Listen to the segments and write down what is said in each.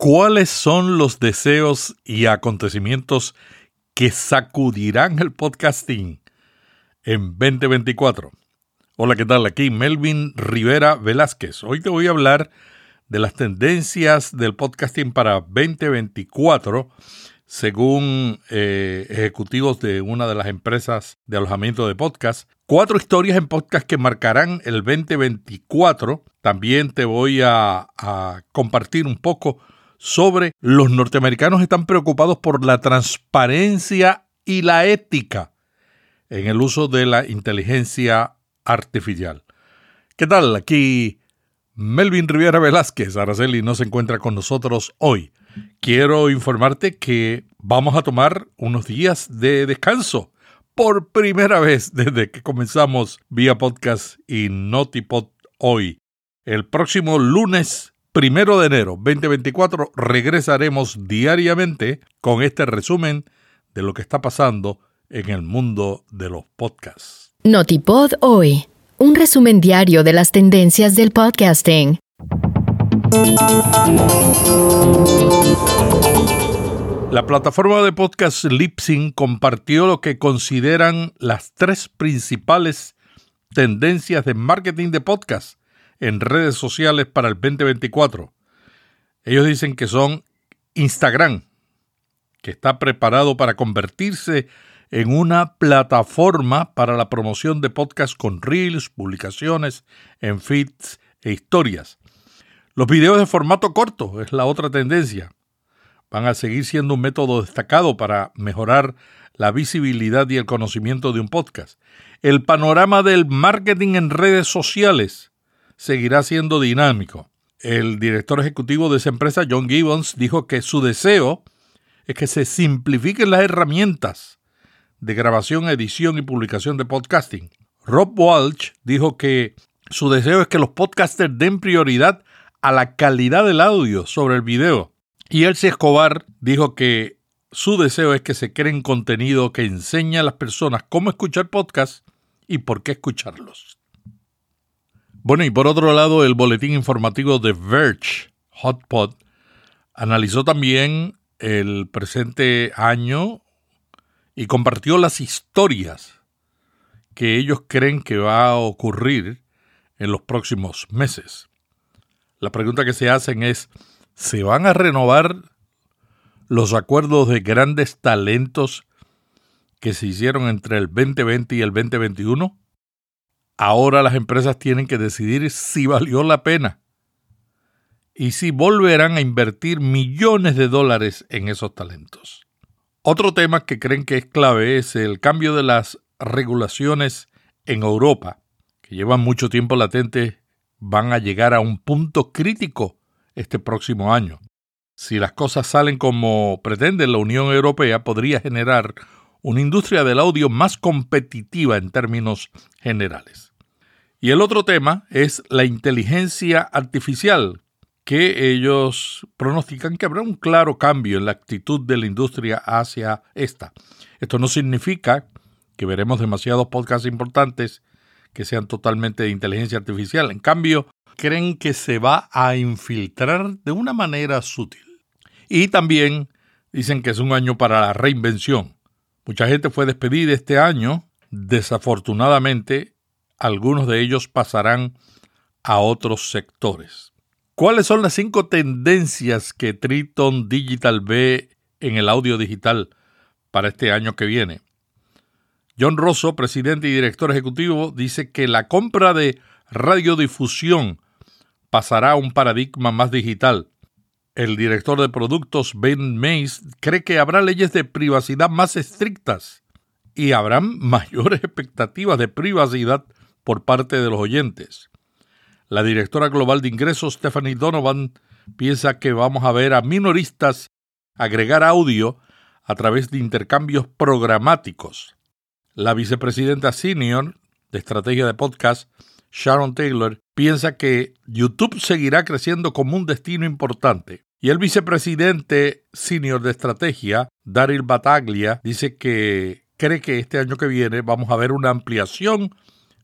¿Cuáles son los deseos y acontecimientos que sacudirán el podcasting en 2024? Hola, ¿qué tal? Aquí Melvin Rivera Velázquez. Hoy te voy a hablar de las tendencias del podcasting para 2024 según eh, ejecutivos de una de las empresas de alojamiento de podcast. Cuatro historias en podcast que marcarán el 2024. También te voy a, a compartir un poco sobre los norteamericanos están preocupados por la transparencia y la ética en el uso de la inteligencia artificial. ¿Qué tal? Aquí Melvin Rivera Velázquez. Araceli no se encuentra con nosotros hoy. Quiero informarte que vamos a tomar unos días de descanso por primera vez desde que comenzamos vía podcast y Notipod hoy. El próximo lunes primero de enero 2024 regresaremos diariamente con este resumen de lo que está pasando en el mundo de los podcasts. Notipod hoy, un resumen diario de las tendencias del podcasting. La plataforma de podcast Lipsyn compartió lo que consideran las tres principales tendencias de marketing de podcast en redes sociales para el 2024. Ellos dicen que son Instagram, que está preparado para convertirse en una plataforma para la promoción de podcasts con reels, publicaciones en feeds e historias. Los videos de formato corto es la otra tendencia. Van a seguir siendo un método destacado para mejorar la visibilidad y el conocimiento de un podcast. El panorama del marketing en redes sociales seguirá siendo dinámico. El director ejecutivo de esa empresa, John Gibbons, dijo que su deseo es que se simplifiquen las herramientas de grabación, edición y publicación de podcasting. Rob Walsh dijo que su deseo es que los podcasters den prioridad a la calidad del audio sobre el video. Y Elsie Escobar dijo que su deseo es que se creen contenido que enseñe a las personas cómo escuchar podcasts y por qué escucharlos. Bueno, y por otro lado, el boletín informativo de Verge, Hotpot, analizó también el presente año y compartió las historias que ellos creen que va a ocurrir en los próximos meses. La pregunta que se hacen es, ¿se van a renovar los acuerdos de grandes talentos que se hicieron entre el 2020 y el 2021? Ahora las empresas tienen que decidir si valió la pena y si volverán a invertir millones de dólares en esos talentos. Otro tema que creen que es clave es el cambio de las regulaciones en Europa, que llevan mucho tiempo latentes, van a llegar a un punto crítico este próximo año. Si las cosas salen como pretende la Unión Europea, podría generar una industria del audio más competitiva en términos generales. Y el otro tema es la inteligencia artificial, que ellos pronostican que habrá un claro cambio en la actitud de la industria hacia esta. Esto no significa que veremos demasiados podcasts importantes que sean totalmente de inteligencia artificial. En cambio, creen que se va a infiltrar de una manera sutil. Y también dicen que es un año para la reinvención. Mucha gente fue despedida este año. Desafortunadamente, algunos de ellos pasarán a otros sectores. ¿Cuáles son las cinco tendencias que Triton Digital ve en el audio digital para este año que viene? John Rosso, presidente y director ejecutivo, dice que la compra de radiodifusión pasará a un paradigma más digital. El director de productos Ben Mays cree que habrá leyes de privacidad más estrictas y habrán mayores expectativas de privacidad por parte de los oyentes. La directora global de ingresos, Stephanie Donovan, piensa que vamos a ver a minoristas agregar audio a través de intercambios programáticos. La vicepresidenta senior de estrategia de podcast, Sharon Taylor, piensa que YouTube seguirá creciendo como un destino importante. Y el vicepresidente senior de estrategia, Daryl Bataglia, dice que cree que este año que viene vamos a ver una ampliación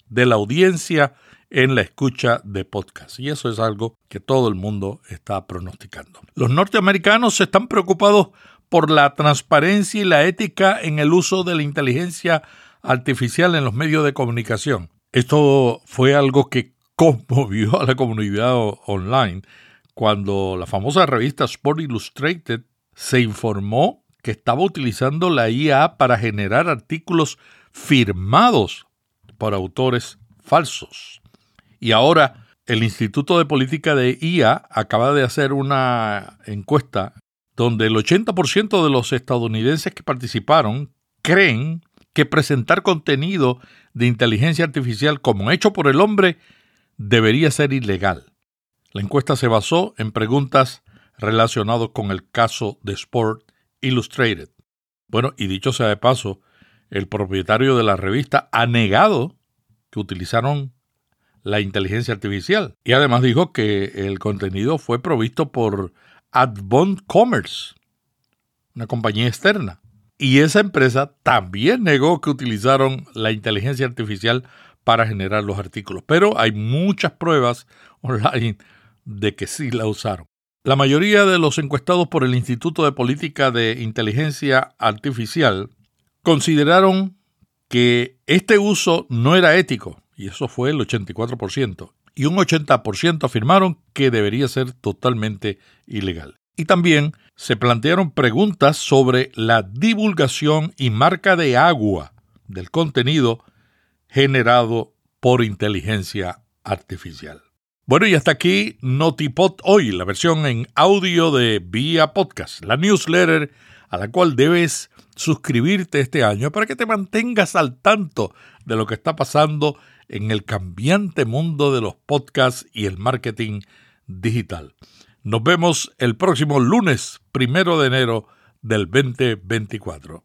de la audiencia en la escucha de podcast. Y eso es algo que todo el mundo está pronosticando. Los norteamericanos están preocupados por la transparencia y la ética en el uso de la inteligencia artificial en los medios de comunicación. Esto fue algo que conmovió a la comunidad online cuando la famosa revista Sport Illustrated se informó que estaba utilizando la IA para generar artículos firmados por autores falsos. Y ahora el Instituto de Política de IA acaba de hacer una encuesta donde el 80% de los estadounidenses que participaron creen que presentar contenido de inteligencia artificial como hecho por el hombre debería ser ilegal. La encuesta se basó en preguntas relacionadas con el caso de Sport Illustrated. Bueno, y dicho sea de paso, el propietario de la revista ha negado que utilizaron la inteligencia artificial y además dijo que el contenido fue provisto por Adbond Commerce, una compañía externa. Y esa empresa también negó que utilizaron la inteligencia artificial para generar los artículos. Pero hay muchas pruebas online de que sí la usaron. La mayoría de los encuestados por el Instituto de Política de Inteligencia Artificial consideraron que este uso no era ético, y eso fue el 84%, y un 80% afirmaron que debería ser totalmente ilegal. Y también se plantearon preguntas sobre la divulgación y marca de agua del contenido generado por inteligencia artificial. Bueno, y hasta aquí Notipod hoy, la versión en audio de Vía Podcast, la newsletter a la cual debes suscribirte este año para que te mantengas al tanto de lo que está pasando en el cambiante mundo de los podcasts y el marketing digital. Nos vemos el próximo lunes, primero de enero del 2024.